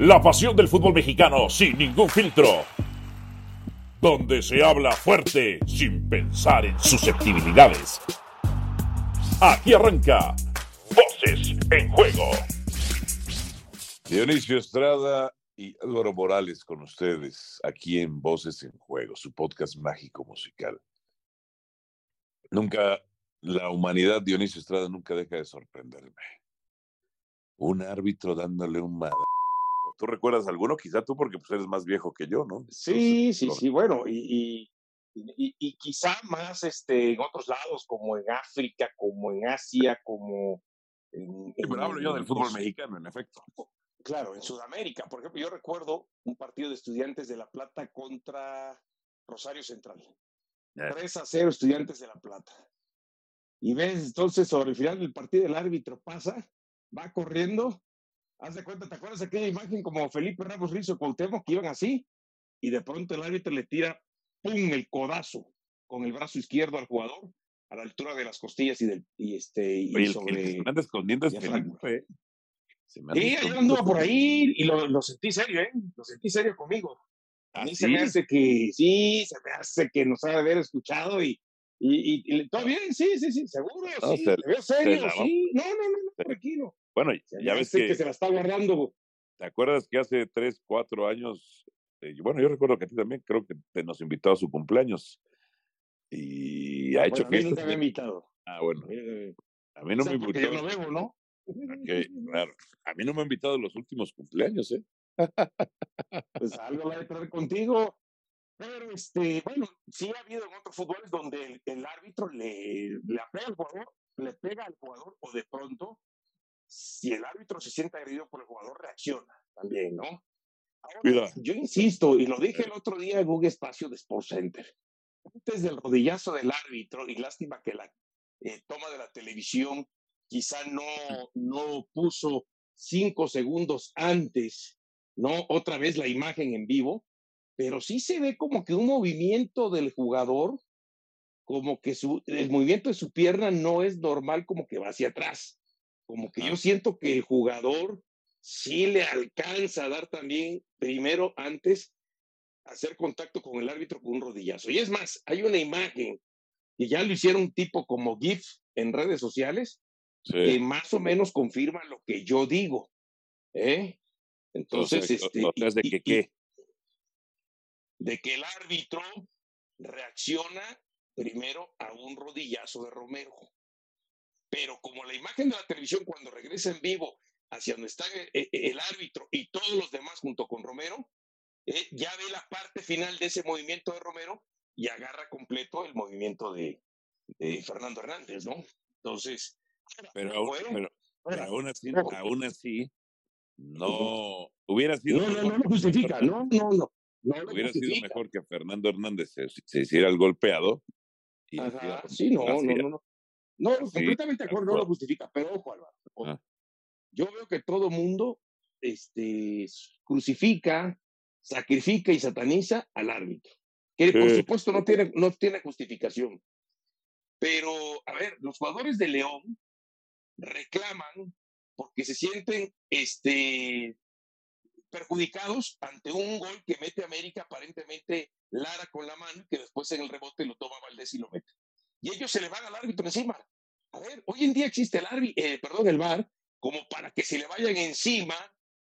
La pasión del fútbol mexicano sin ningún filtro. Donde se habla fuerte sin pensar en susceptibilidades. Aquí arranca Voces en Juego. Dionisio Estrada y Álvaro Morales con ustedes aquí en Voces en Juego, su podcast mágico musical. Nunca, la humanidad, Dionisio Estrada, nunca deja de sorprenderme. Un árbitro dándole un madre. ¿Tú recuerdas alguno? Quizá tú porque pues, eres más viejo que yo, ¿no? Sí, sí, sí, bueno, y, y, y, quizá más este, en otros lados, como en África, como en Asia, como... En, pero hablo yo del fútbol pues mexicano, en efecto. Claro, en Sudamérica. Por ejemplo, yo recuerdo un partido de estudiantes de La Plata contra Rosario Central. 3 a 0 estudiantes de La Plata. Y ves, entonces, sobre el final del partido, el árbitro pasa, va corriendo. Haz de cuenta, ¿te acuerdas de aquella imagen como Felipe Ramos Rizo Cuauhtémoc que iban así? Y de pronto el árbitro le tira, ¡pum!, el codazo con el brazo izquierdo al jugador a la altura de las costillas y del y este y Oye, sobre el que escondiendo es Felipe. Sí, yo anduvo por ahí y lo, lo, sentí serio, ¿eh? Lo sentí serio conmigo. A mí se me hace que, sí, se me hace que nos ha de haber escuchado y, y, y, todo bien, sí, sí, sí, seguro, sí, se, veo serio, sí. No, no, no, no, tranquilo. Bueno, ya, ves que, que, se la está guardando. ¿Te acuerdas que hace tres, cuatro años, eh, bueno, yo recuerdo que a ti también creo que te nos invitó a su cumpleaños y ha hecho que... A mí no te había invitado. Ah, bueno. A mí no me invitó. Yo no bebo, ¿no? Okay, claro. A mí no me ha invitado los últimos cumpleaños, ¿eh? Pues algo la de traer contigo. Pero, este, bueno, sí ha habido en otros fútboles donde el, el árbitro le, le pega al jugador, le pega al jugador, o de pronto, si el árbitro se siente agredido por el jugador, reacciona también, ¿no? Ahora, yo insisto, y lo dije el otro día en un espacio de Sports Center, antes del rodillazo del árbitro, y lástima que la eh, toma de la televisión quizá no, no puso cinco segundos antes, ¿no? Otra vez la imagen en vivo, pero sí se ve como que un movimiento del jugador, como que su, el movimiento de su pierna no es normal, como que va hacia atrás. Como que yo siento que el jugador sí le alcanza a dar también primero antes hacer contacto con el árbitro con un rodillazo. Y es más, hay una imagen que ya lo hicieron tipo como GIF en redes sociales, que más o menos confirma lo que yo digo. ¿eh? Entonces, este, de que qué? De que el árbitro reacciona primero a un rodillazo de Romero. Pero como la imagen de la televisión cuando regresa en vivo hacia donde está el, árbitro y todos los demás junto con Romero, eh, ya ve la parte final de ese movimiento de Romero y agarra completo el movimiento de, de Fernando Hernández, ¿no? Entonces, pero, pero, aún así, aún así, no hubiera sido. No, no, no, no justifica, no, no, no. no hubiera sido mejor que Fernando Hernández se, se hiciera el golpeado. Y Ajá, sí, no, no, no, no. No, completamente de acuerdo, no lo justifica, pero ojo, Álvaro. Ah. Yo veo que todo mundo este, crucifica, sacrifica y sataniza al árbitro, que por supuesto no tiene, no tiene justificación. Pero, a ver, los jugadores de León reclaman porque se sienten este, perjudicados ante un gol que mete América aparentemente Lara con la mano, que después en el rebote lo toma Valdés y lo mete. Y ellos se le van al árbitro encima. A ver, hoy en día existe el árbitro, eh, perdón, el VAR, como para que se le vayan encima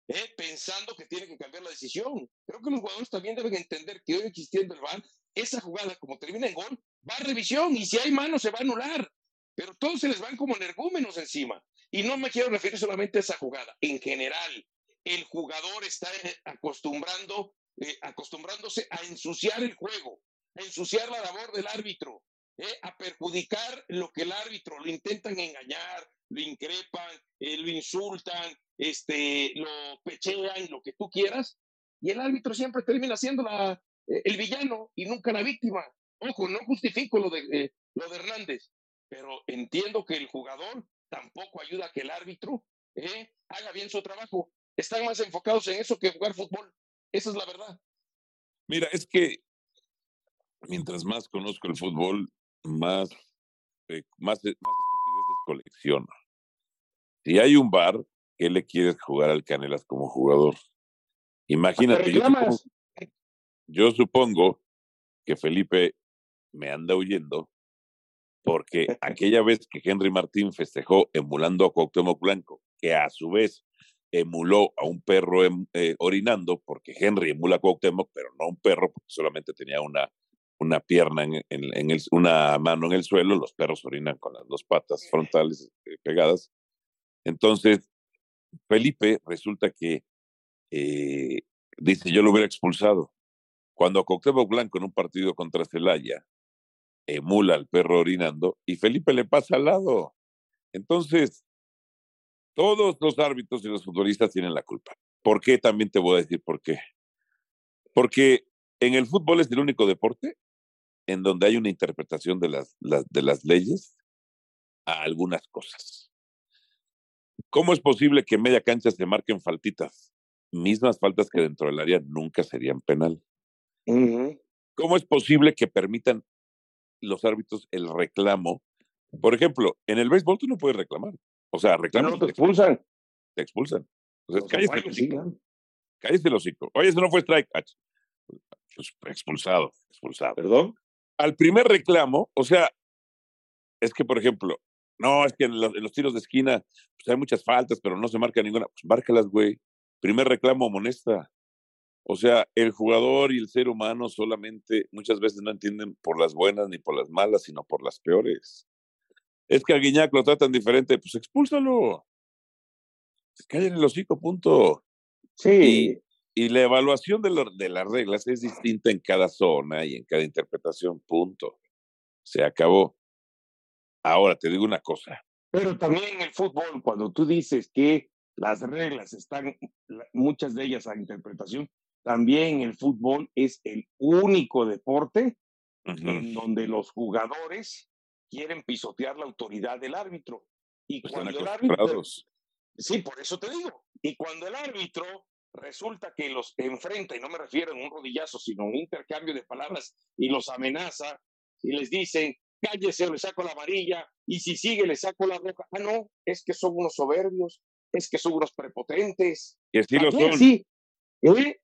eh, pensando que tiene que cambiar la decisión. Creo que los jugadores también deben entender que hoy existiendo el VAR, esa jugada como termina en gol, va a revisión y si hay mano se va a anular pero todos se les van como energúmenos encima. Y no me quiero referir solamente a esa jugada. En general, el jugador está eh, acostumbrando, acostumbrándose a ensuciar el juego, a ensuciar la labor del árbitro, eh, a perjudicar lo que el árbitro, lo intentan engañar, lo increpan, lo insultan, este, lo pechean, lo que tú quieras, y el árbitro siempre termina siendo la, el villano y nunca la víctima. Ojo, no justifico lo de, lo de Hernández, pero entiendo que el jugador tampoco ayuda a que el árbitro eh, haga bien su trabajo. Están más enfocados en eso que jugar fútbol. Esa es la verdad. Mira, es que mientras más conozco el fútbol, más, eh, más, más estupideces colecciono. Si hay un bar, ¿qué le quieres jugar al Canelas como jugador? Imagínate, yo supongo, que Felipe me anda huyendo porque aquella vez que Henry Martín festejó emulando a Cuauhtémoc Blanco, que a su vez emuló a un perro em, eh, orinando, porque Henry emula a Cuauhtémoc, pero no a un perro, porque solamente tenía una, una pierna, en, el, una mano en el suelo, los perros orinan con las dos patas frontales eh, pegadas. Entonces, Felipe resulta que eh, dice, yo lo hubiera expulsado. Cuando Cuauhtémoc Blanco en un partido contra Celaya emula al perro orinando y Felipe le pasa al lado. Entonces, todos los árbitros y los futbolistas tienen la culpa. ¿Por qué? También te voy a decir por qué. Porque en el fútbol es el único deporte en donde hay una interpretación de las, de las leyes a algunas cosas. ¿Cómo es posible que en media cancha se marquen faltitas? Mismas faltas que dentro del área nunca serían penal. ¿Cómo es posible que permitan los árbitros el reclamo? Por ejemplo, en el béisbol tú no puedes reclamar. O sea, reclamas. No, te expulsan. Te expulsan. Entonces, cállese el hocico. Cállese el hocico. Oye, eso no fue strike. Pues expulsado, expulsado. ¿Perdón? Al primer reclamo, o sea, es que, por ejemplo, no, es que en los, tiros de esquina pues hay muchas faltas, pero no se marca ninguna. Pues márcalas, güey. Primer reclamo, amonesta. O sea, el jugador y el ser humano solamente muchas veces no entienden por las buenas ni por las malas, sino por las peores. Es que a Guiñac lo tratan diferente, pues expúlsalo. Callen el hocico, punto. Sí. Y, la evaluación de, de las reglas es distinta en cada zona y en cada interpretación, punto. Se acabó. Ahora te digo una cosa. Pero también en el fútbol, cuando tú dices que las reglas están, muchas de ellas a interpretación, también el fútbol es el único deporte en donde los jugadores quieren pisotear la autoridad del árbitro. Y pues cuando el árbitro. Sí, por eso te digo. Y cuando el árbitro resulta que los enfrenta, y no me refiero a un rodillazo, sino a un intercambio de palabras, y los amenaza, y les dicen, cállese le saco la amarilla, y si sigue le saco la roja. Ah, no, es que son unos soberbios, es que son unos prepotentes. Y así lo son. Sí, ¿Eh?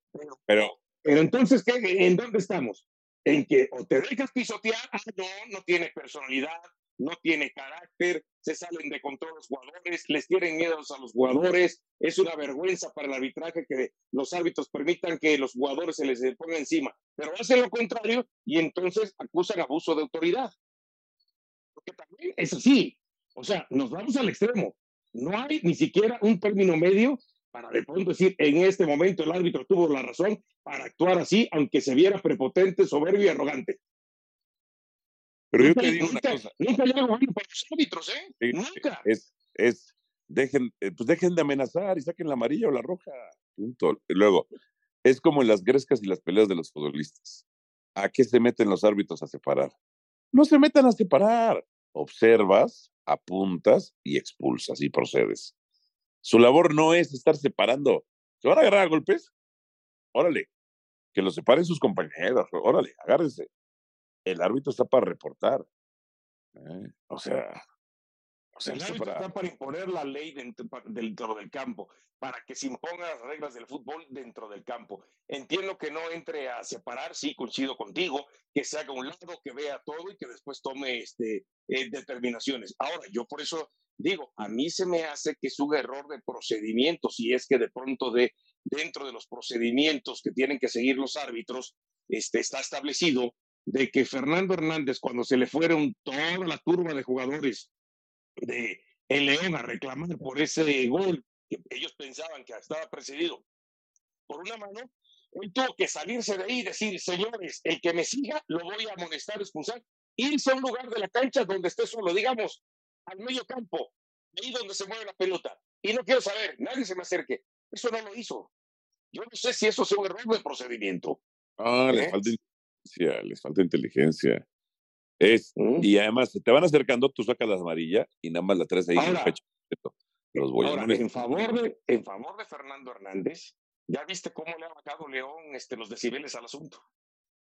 Pero, pero, entonces, ¿qué, ¿en dónde estamos? En que o te dejas pisotear, ah, no, no tiene personalidad, no tiene carácter, se salen de control los jugadores, les tienen miedo a los jugadores, es una vergüenza para el arbitraje que los árbitros permitan que los jugadores se les ponga encima, pero hacen lo contrario y entonces acusan abuso de autoridad. Porque también es así, o sea, nos vamos al extremo, no hay ni siquiera un término medio para de pronto decir, en este momento el árbitro tuvo la razón para actuar así, aunque se viera prepotente, soberbio y arrogante. Pero yo te digo una cosa. Nunca para los árbitros, ¿eh? nunca. Es, es, dejen, eh, pues dejen de amenazar y saquen la amarilla o la roja. Punto. Y luego, es como en las grescas y las peleas de los futbolistas. ¿A qué se meten los árbitros a separar? No se metan a separar. Observas, apuntas y expulsas y procedes. Su labor no es estar separando. ¿Se van a agarrar a golpes? Órale. Que lo separen sus compañeros. Órale, agárrense. El árbitro está para reportar. ¿eh? O sea, el árbitro está para imponer la ley dentro, dentro, del campo, para que se impongan las reglas del fútbol dentro del campo. Entiendo que no entre a separar, sí, coincido contigo, que se haga un lado, que vea todo y que después tome este, eh, determinaciones. Ahora, yo por eso digo, a mí se me hace que es un error de procedimiento, si es que de pronto de, dentro de los procedimientos que tienen que seguir los árbitros, este, está establecido de que Fernando Hernández, cuando se le fueron toda la turba de jugadores de el León a reclamar por ese gol que ellos pensaban que estaba precedido por una mano, él tuvo que salirse de ahí y decir, señores, el que me siga lo voy a amonestar, expulsar, irse a un lugar de la cancha donde esté solo, digamos, al medio campo, ahí donde se mueve la pelota. Y no quiero saber, nadie se me acerque. Eso no lo hizo. Yo no sé si eso es un error de procedimiento. Ah, ¿Eh? falta inteligencia, les falta inteligencia. Es, ¿Mm? y además, te van acercando, tú sacas la amarilla y nada más la traes ahí en el pecho. Los voy ahora, en favor, de, en favor de Fernando Hernández, ya viste cómo le ha bajado León este, los decibeles al asunto.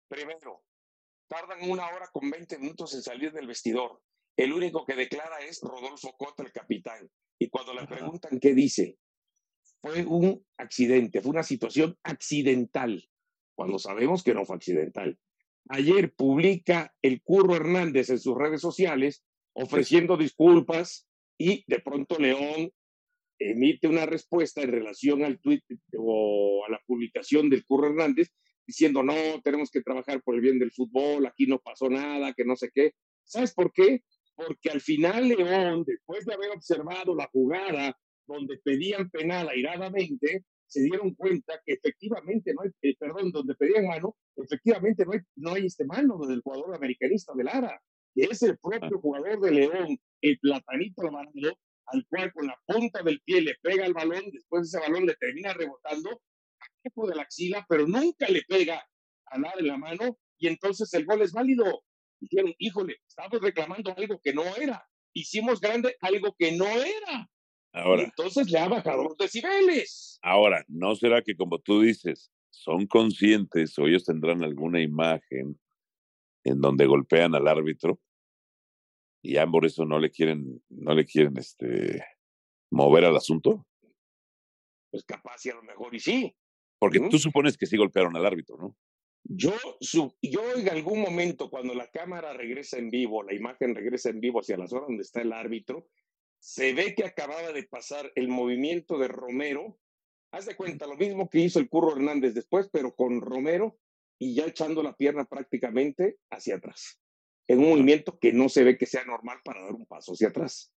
Primero, tardan una hora con 20 minutos en salir del vestidor. El único que declara es Rodolfo Cota, el capitán. Y cuando le preguntan qué dice, fue un accidente, fue una situación accidental, cuando sabemos que no fue accidental. Ayer publica el Curro Hernández en sus redes sociales ofreciendo disculpas y de pronto León emite una respuesta en relación al tweet o a la publicación del Curro Hernández diciendo, no, tenemos que trabajar por el bien del fútbol, aquí no pasó nada, que no sé qué. ¿Sabes por qué? Porque al final León, después de haber observado la jugada donde pedían penal airadamente, se dieron cuenta que efectivamente no hay, eh, perdón, donde pedían mano, efectivamente no hay, no hay este mano del jugador americanista de Lara, que es el propio jugador de León, el platanito Alvarado, al cual con la punta del pie le pega el balón, después ese balón le termina rebotando de la axila, pero nunca le pega a nada en la mano y entonces el gol es válido. Dijeron, híjole, estamos reclamando algo que no era. Hicimos grande algo que no era. Ahora. entonces le ha bajado los decibeles. Ahora, ¿no será que como tú dices, son conscientes o ellos tendrán alguna imagen en donde golpean al árbitro y ya por eso no le quieren, no le quieren este mover al asunto? Pues capaz y a lo mejor y sí. Porque tú supones que sí golpearon al árbitro, ¿no? Yo, yo en algún momento, cuando la cámara regresa en vivo, la imagen regresa en vivo hacia la zona donde está el árbitro, se ve que acababa de pasar el movimiento de Romero. Haz de cuenta, lo mismo que hizo el Curro Hernández después, pero con Romero y ya echando la pierna prácticamente hacia atrás. En un movimiento que no se ve que sea normal para dar un paso hacia atrás.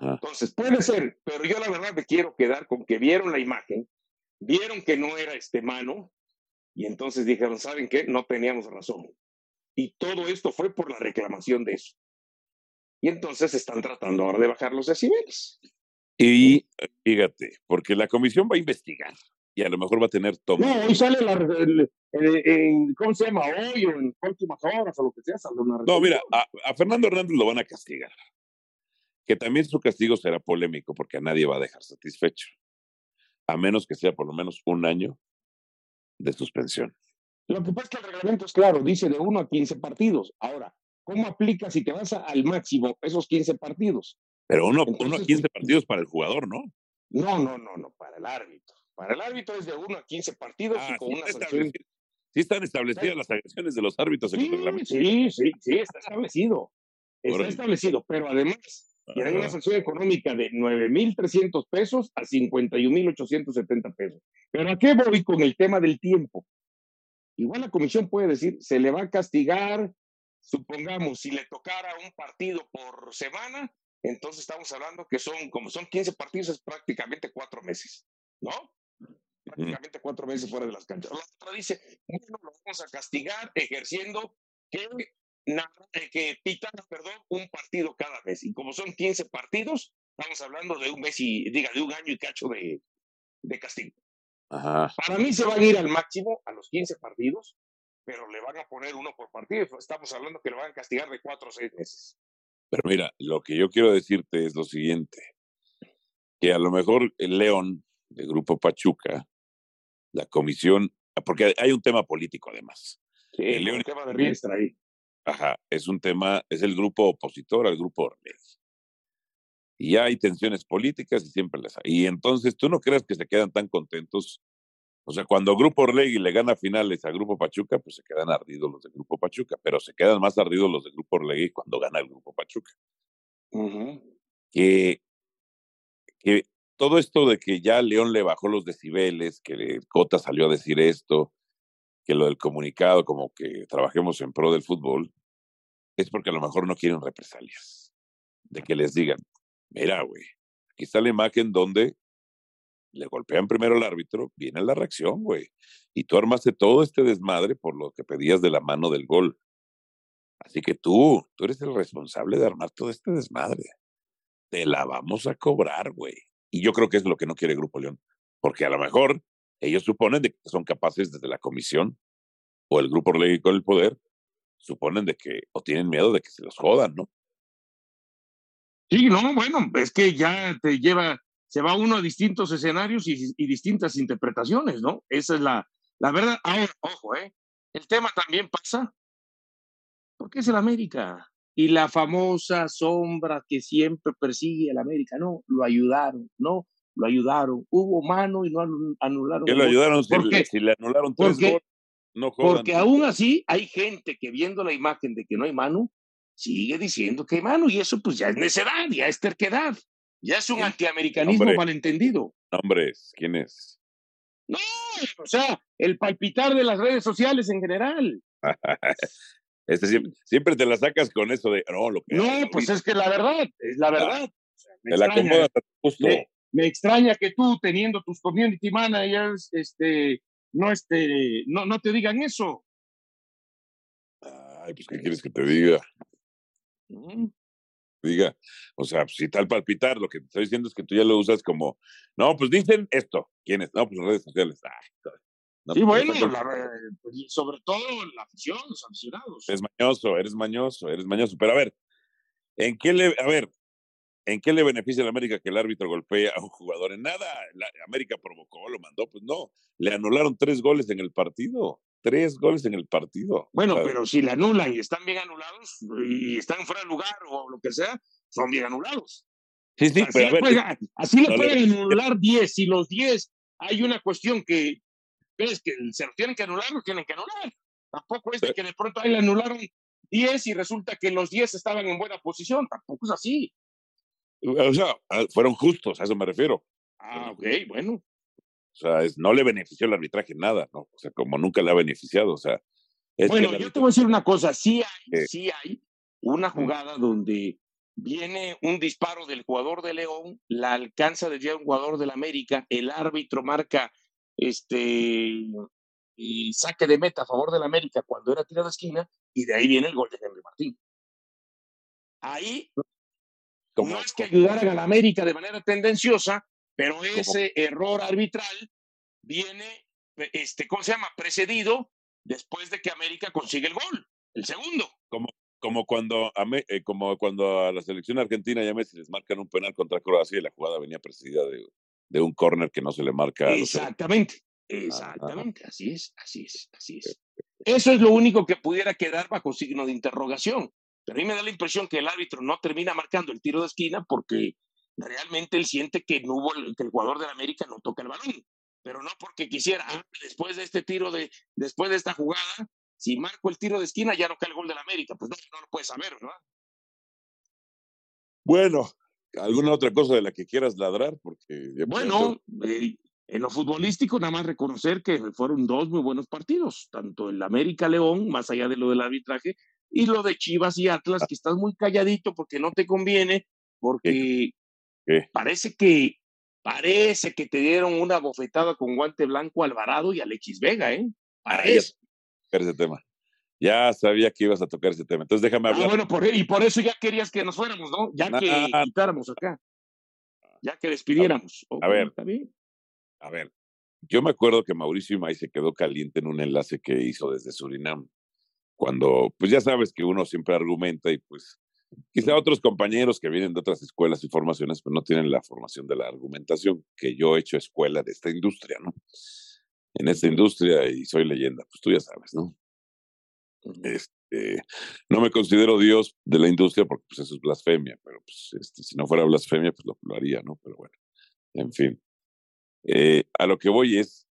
Entonces, puede ser, pero yo la verdad me quiero quedar con que vieron la imagen, vieron que no era este mano y entonces dijeron, ¿saben qué? No teníamos razón. Y todo esto fue por la reclamación de eso. Y entonces están tratando ahora de bajar los decibeles. Y fíjate, porque la comisión va a investigar y a lo mejor va a tener todo. No, hoy sale la, en, ¿cómo se llama? Hoy o en próximas horas o lo que sea. Sale una no, mira, a, a, Fernando Hernández lo van a castigar. Que también su castigo será polémico porque a nadie va a dejar satisfecho a menos que sea por lo menos un año de suspensión. Lo que pasa es que el reglamento es claro, dice de 1 a 15 partidos. Ahora, ¿cómo aplica si te vas al máximo esos 15 partidos? Pero uno, uno a 15 partidos para el jugador, ¿no? No, no, no, no, para el árbitro. Para el árbitro es de 1 a 15 partidos y ah, con una sanción. Sí están establecidas las agresiones de los árbitros en sí, el reglamento. Sí, sí, sí, está establecido. Está establecido, pero además y hay una sanción económica de 9.300 pesos a 51.870 pesos. Pero ¿a qué voy con el tema del tiempo? Igual la comisión puede decir, se le va a castigar, supongamos, si le tocara un partido por semana, entonces estamos hablando que son, como son 15 partidos, es prácticamente cuatro meses, ¿no? Prácticamente cuatro meses fuera de las canchas. La otra dice, bueno, lo vamos a castigar ejerciendo que eh, que pitara, perdón, un partido cada mes. Y como son 15 partidos, estamos hablando de un mes y, diga, de un año y cacho de, de castigo. Para mí se van a ir al máximo a los 15 partidos, pero le van a poner uno por partido. Estamos hablando que le van a castigar de cuatro o seis meses. Pero mira, lo que yo quiero decirte es lo siguiente, que a lo mejor el León, del Grupo Pachuca, la comisión, porque hay un tema político además. Sí, el León, un tema de riestra ahí. Ajá, es un tema, es el grupo opositor al grupo Orlegui. Y hay tensiones políticas y siempre las hay. Y entonces tú no creas que se quedan tan contentos. O sea, cuando Grupo Orlegui le gana finales a Grupo Pachuca, pues se quedan ardidos los de Grupo Pachuca, pero se quedan más ardidos los de Grupo Orlegui cuando gana el Grupo Pachuca. que, que todo esto de que ya León le bajó los decibeles, que Cota salió a decir esto, que lo del comunicado, como que trabajemos en pro del fútbol, es porque a lo mejor no quieren represalias. De que les digan, mira, güey, aquí está la imagen donde le golpean primero al árbitro, viene la reacción, güey. Y tú armaste todo este desmadre por lo que pedías de la mano del gol. Así que tú, tú eres el responsable de armar todo este desmadre. Te la vamos a cobrar, güey. Y yo creo que es lo que no quiere Grupo León. Porque a lo mejor ellos suponen de que son capaces desde la comisión o el grupo con el poder, suponen de que, o tienen miedo de que se los jodan, ¿no? Sí, no, bueno, es que ya te lleva, se va uno a distintos escenarios y, distintas interpretaciones, ¿no? Esa es la, la verdad. Ahora, ojo, ¿eh? El tema también pasa porque es el América. Y la famosa sombra que siempre persigue el América, no, lo ayudaron, no, lo ayudaron. Hubo mano y no anularon. ¿Qué lo ayudaron si, le anularon tres goles? No Porque aún así hay gente que viendo la imagen de que no hay mano, sigue diciendo que hay mano y eso pues ya es necedad, ya es terquedad, ya es un antiamericanismo malentendido. Hombre, ¿quién es? No, o sea, el palpitar de las redes sociales en general. este siempre, te la sacas con eso de no, lo que No, pues es que la verdad, es la verdad. me, la acomodas justo. Me, extraña que tú, teniendo tus community managers, este, no, este, no, no te digan eso. Ay, pues, ¿qué quieres que te diga? Diga, o sea, si tal palpitar, lo que te estoy diciendo es que tú ya lo usas como, no, pues dicen esto. ¿Quiénes? No, pues las redes sociales. Sí, bueno, pues, sobre todo la afición, los aficionados. Eres mañoso, eres mañoso, eres mañoso. Pero a ver, ¿en qué le, a ver, ¿En qué le beneficia a la América que el árbitro golpee a un jugador? En nada. La América provocó, lo mandó, pues no. Le anularon tres goles en el partido. Tres goles en el partido. Bueno, pero si le anulan y están bien anulados y están fuera de lugar o lo que sea, son bien anulados. Sí, sí, así, pero le, así le pueden anular diez. y los diez hay una cuestión que ves que se los tienen que anular, los tienen que anular. Tampoco es de que de pronto ahí le anularon diez y resulta que los diez estaban en buena posición. Tampoco es así. O sea, ah, fueron justos, a eso me refiero. Ah, ok, bueno. O sea, no le benefició el arbitraje nada, ¿no? O sea, como nunca le ha beneficiado, o sea. bueno, yo te voy a decir una cosa, sí hay, sí hay una jugada donde viene un disparo del jugador de León, la alcanza de un jugador del América, el árbitro marca este y saque de meta a favor del América cuando era tirada de esquina, y de ahí viene el gol de Henry Martín. Ahí no es que ayudaran a la América de manera tendenciosa, pero ese error arbitral viene, este, ¿cómo se llama? Precedido después de que América consigue el gol, el segundo. Como, como, cuando, a eh, como cuando a la selección argentina ya Messi les marcan un penal contra Croacia y la jugada venía precedida de, de un córner que no se le marca. Exactamente, exactamente, así es, así es, así es. Eso es lo único que pudiera quedar bajo signo de interrogación. Pero a mí me da la impresión que el árbitro no termina marcando el tiro de esquina porque realmente él siente que, no hubo, que el jugador de la América no toca el balón. Pero no porque quisiera, ah, después de este tiro, de, después de esta jugada, si marco el tiro de esquina ya no cae el gol de la América. Pues no, no lo puedes saber, ¿verdad? Bueno, ¿alguna otra cosa de la que quieras ladrar? Porque bueno, eh, en lo futbolístico, nada más reconocer que fueron dos muy buenos partidos, tanto el América León, más allá de lo del arbitraje, y lo de Chivas y Atlas, que estás muy calladito porque no te conviene, porque parece que parece que te dieron una bofetada con guante blanco a Alvarado y Alexis Vega, ¿eh? Parece. ese tema. Ya sabía que ibas a tocar ese tema. Entonces déjame ah, hablar. bueno, por, y por eso ya querías que nos fuéramos, ¿no? Ya que quitáramos acá. Ya que despidiéramos. A ver. A ver. Yo me acuerdo que Mauricio Imay se quedó caliente en un enlace que hizo desde Surinam cuando, pues ya sabes que uno siempre argumenta y pues quizá otros compañeros que vienen de otras escuelas y formaciones, pues no tienen la formación de la argumentación, que yo he hecho escuela de esta industria, ¿no? En esta industria y soy leyenda, pues tú ya sabes, ¿no? Este, no me considero Dios de la industria porque pues eso es blasfemia, pero pues este, si no fuera blasfemia, pues lo, haría, ¿no? Pero bueno, en fin. Eh, a lo que voy es,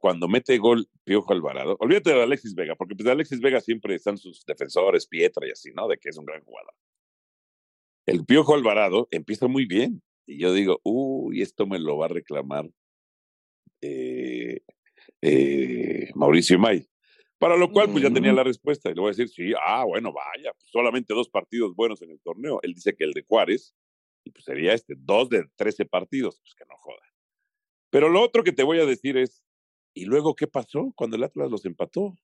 cuando mete gol Piojo Alvarado, olvídate de Alexis Vega, porque pues de Alexis Vega siempre están sus defensores, Pietra y así, ¿no? De que es un gran jugador. El Piojo Alvarado empieza muy bien. Y yo digo, uy, esto me lo va a reclamar eh, eh, Mauricio May. Para lo cual, pues ya tenía la respuesta. Y le voy a decir, sí, ah, bueno, vaya, pues, solamente dos partidos buenos en el torneo. Él dice que el de Juárez, y pues sería este, dos de trece partidos, pues que no joda. Pero lo otro que te voy a decir es, ¿Y luego qué pasó cuando el Atlas los empató?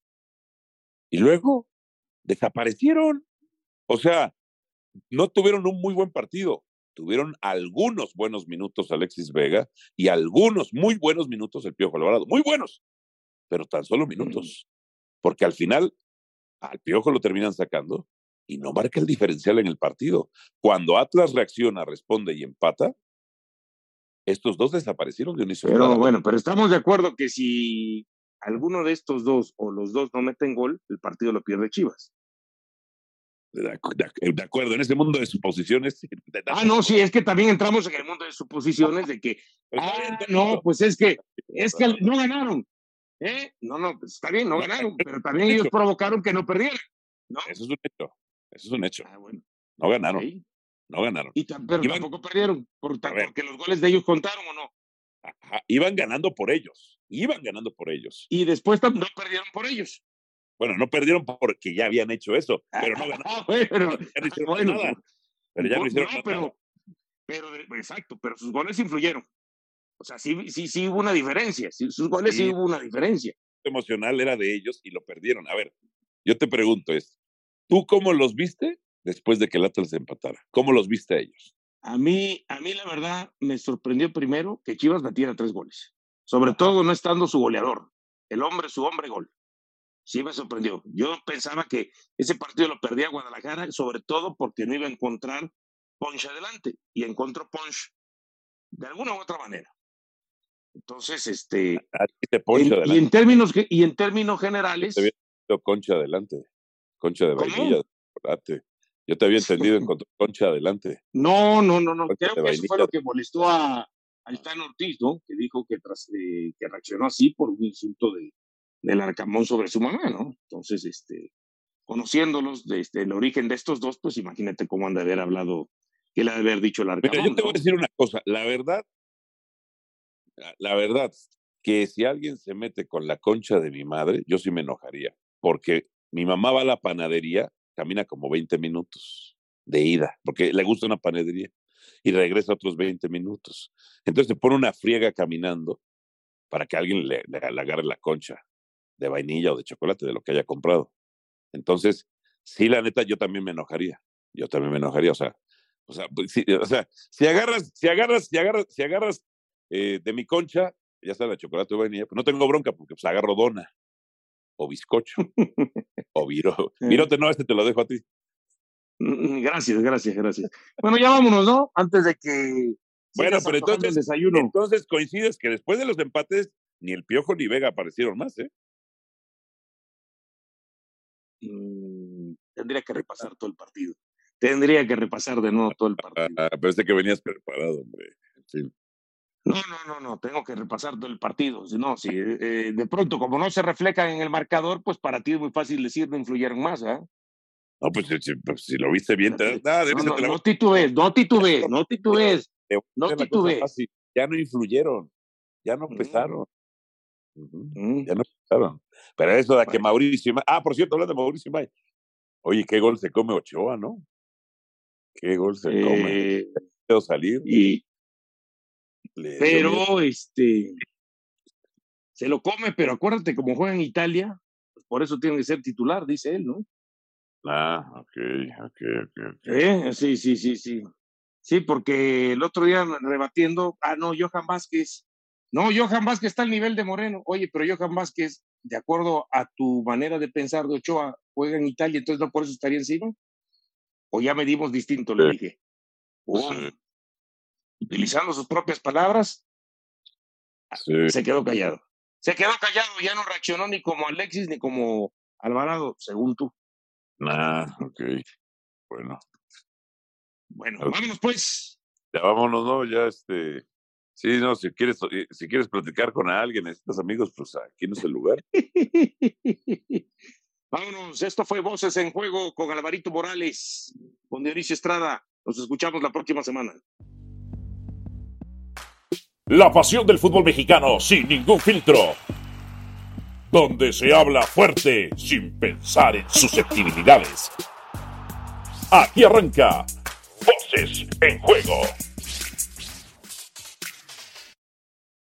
Y luego desaparecieron. O sea, no tuvieron un muy buen partido. Tuvieron algunos buenos minutos Alexis Vega y algunos muy buenos minutos el Piojo Alvarado. Muy buenos, pero tan solo minutos. Porque al final al Piojo lo terminan sacando y no marca el diferencial en el partido. Cuando Atlas reacciona, responde y empata, estos dos desaparecieron de un Pero bueno, pero estamos de acuerdo que si alguno de estos dos o los dos no meten gol, el partido lo pierde Chivas. De, acuerdo, en ese mundo de suposiciones. ah, no, sí, es que también entramos en el mundo de suposiciones de que, ah, no, pues es que, es que no ganaron. ¿eh? No, no, pues está bien, no ganaron, pero también ellos provocaron que no perdieran. ¿no? Eso es un hecho, eso es un hecho. Ah, bueno. No ganaron. No ganaron. Y pero tampoco perdieron, por, porque los goles de ellos contaron o no. Iban ganando por ellos, iban ganando por ellos. Y después no perdieron por ellos. Bueno, no perdieron porque ya habían hecho eso, pero no ganaron. Ah, pero, ya no hicieron nada. Pero ya no hicieron nada. Pero, exacto, pero sus goles influyeron. O sea, sí, sí, sí hubo una diferencia. sus goles sí. hubo una diferencia. Emocional era de ellos y lo perdieron. A ver, yo te pregunto es, ¿tú cómo los viste después de que el Atlas empatara? ¿Cómo los viste a ellos? A mí, a mí la verdad me sorprendió primero que Chivas metiera tres goles. Sobre todo no estando su goleador, el hombre, su hombre gol sí me sorprendió. Yo pensaba que ese partido lo perdía Guadalajara, sobre todo porque no iba a encontrar Ponch adelante, y encontró Ponch de alguna u otra manera. Entonces, este. y en términos y en términos generales. Concha adelante. Concha de vainilla Yo te había entendido encontró Concha adelante. No, no, no, no. Creo que eso fue lo que molestó a, a Ortiz, ¿no? Que dijo que, tras, eh, que reaccionó así por un insulto de, del Arcamón sobre su mamá, ¿no? Entonces, este, conociéndolos, desde este, el origen de estos dos, pues imagínate cómo han de haber hablado, qué le ha de haber dicho el Arcamón. Pero yo te voy a decir una cosa, la verdad, la verdad, que si alguien se mete con la concha de mi madre, yo sí me enojaría, porque mi mamá va a la panadería, camina como 20 minutos de ida, porque le gusta una panadería, y regresa otros 20 minutos. Entonces te pone una friega caminando para que alguien le agarre la concha de vainilla o de chocolate, de lo que haya comprado. Entonces, sí, la neta, yo también me enojaría. Yo también me enojaría. O sea, o sea, pues, si, o agarras, si agarras, si agarras, si agarras eh, de mi concha, ya está la chocolate de vainilla, pues no tengo bronca porque pues agarro dona o bizcocho o viro. Virote, no, este te lo dejo a ti. Mm, gracias, gracias, gracias. Bueno, ya vámonos, ¿no? Antes de que. Bueno, pero entonces, desayuno. entonces coincides que después de los empates, ni el Piojo ni Vega aparecieron más, ¿eh? Mm, tendría que repasar todo el partido. Tendría que repasar de nuevo todo el partido. Ah, parece que venías preparado, hombre. No, no, no, no, tengo que repasar todo el partido. No, si eh, eh, de pronto, como no se reflejan en el marcador, pues para ti es muy fácil decir no influyeron más, ¿ah? No, pues, pues si, lo viste bien, te, nada, no, no, no, titubes, no titubes, no titubes, no titubes. Ya no influyeron, ya no mm. pesaron. Mm. Ya no pesaron. Pero eso de que Mauricio. Ah, por cierto, hablando de Mauricio May. Oye, qué gol se come Ochoa, ¿no? Qué gol se come. Eh, salir. Y, pero, este. Se lo come, pero acuérdate, como juega en Italia, pues por eso tiene que ser titular, dice él, ¿no? Ah, ok, ok, ok. ¿Eh? Sí, sí, sí, sí. Sí, porque el otro día rebatiendo, ah, no, Johan Vázquez. No, Johan Vázquez está al nivel de Moreno. Oye, pero Johan Vázquez de acuerdo a tu manera de pensar de Ochoa, juega en Italia, entonces no por eso estaría encima? ¿O ya medimos distinto? Le dije. Utilizando sus propias palabras, se quedó callado. Se quedó callado, ya no reaccionó ni como Alexis ni como Alvarado, según tú. Ah, ok. Bueno. Bueno, vámonos pues. Ya vámonos, ¿no? Ya este. Sí, no, si quieres, eh, si quieres platicar con alguien, necesitas amigos, pues aquí no es el lugar. Vámonos, esto fue Voces en Juego con Alvarito Morales, con Dionisio Estrada. Nos escuchamos la próxima semana. La pasión del fútbol mexicano sin ningún filtro. Donde se habla fuerte sin pensar en susceptibilidades. Aquí arranca Voces en Juego.